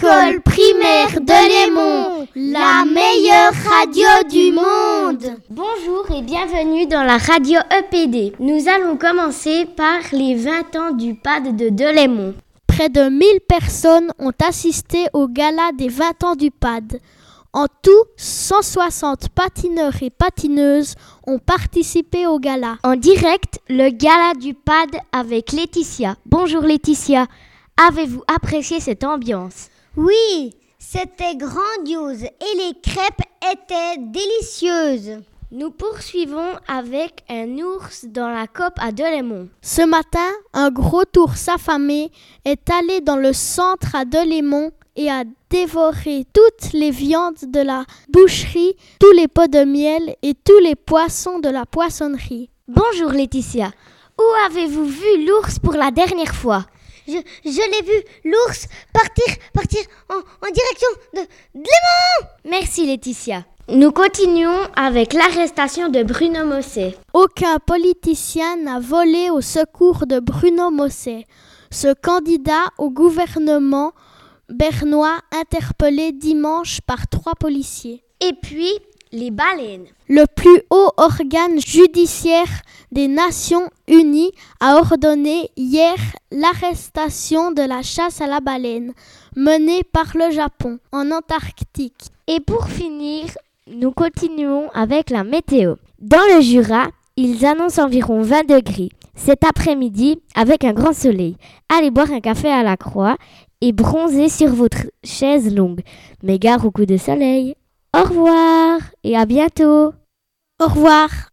l'école primaire de Lémont, la meilleure radio du monde. Bonjour et bienvenue dans la radio EPD. Nous allons commencer par les 20 ans du PAD de Delémont. Près de 1000 personnes ont assisté au gala des 20 ans du PAD. En tout, 160 patineurs et patineuses ont participé au gala. En direct, le gala du PAD avec Laetitia. Bonjour Laetitia. Avez-vous apprécié cette ambiance? Oui, c'était grandiose et les crêpes étaient délicieuses. Nous poursuivons avec un ours dans la COP à Delémont. Ce matin, un gros ours affamé est allé dans le centre à Delémont et a dévoré toutes les viandes de la boucherie, tous les pots de miel et tous les poissons de la poissonnerie. Bonjour Laetitia. Où avez-vous vu l'ours pour la dernière fois? Je, l'ai vu, l'ours, partir, partir en, direction de, Léman Merci Laetitia. Nous continuons avec l'arrestation de Bruno Mosset. Aucun politicien n'a volé au secours de Bruno Mosset. Ce candidat au gouvernement bernois interpellé dimanche par trois policiers. Et puis, les baleines. Le plus haut organe judiciaire des Nations Unies a ordonné hier l'arrestation de la chasse à la baleine menée par le Japon en Antarctique. Et pour finir, nous continuons avec la météo. Dans le Jura, ils annoncent environ 20 degrés. Cet après-midi, avec un grand soleil, allez boire un café à la croix et bronzer sur votre chaise longue. Mais gare au coup de soleil. Au revoir et à bientôt. Au revoir.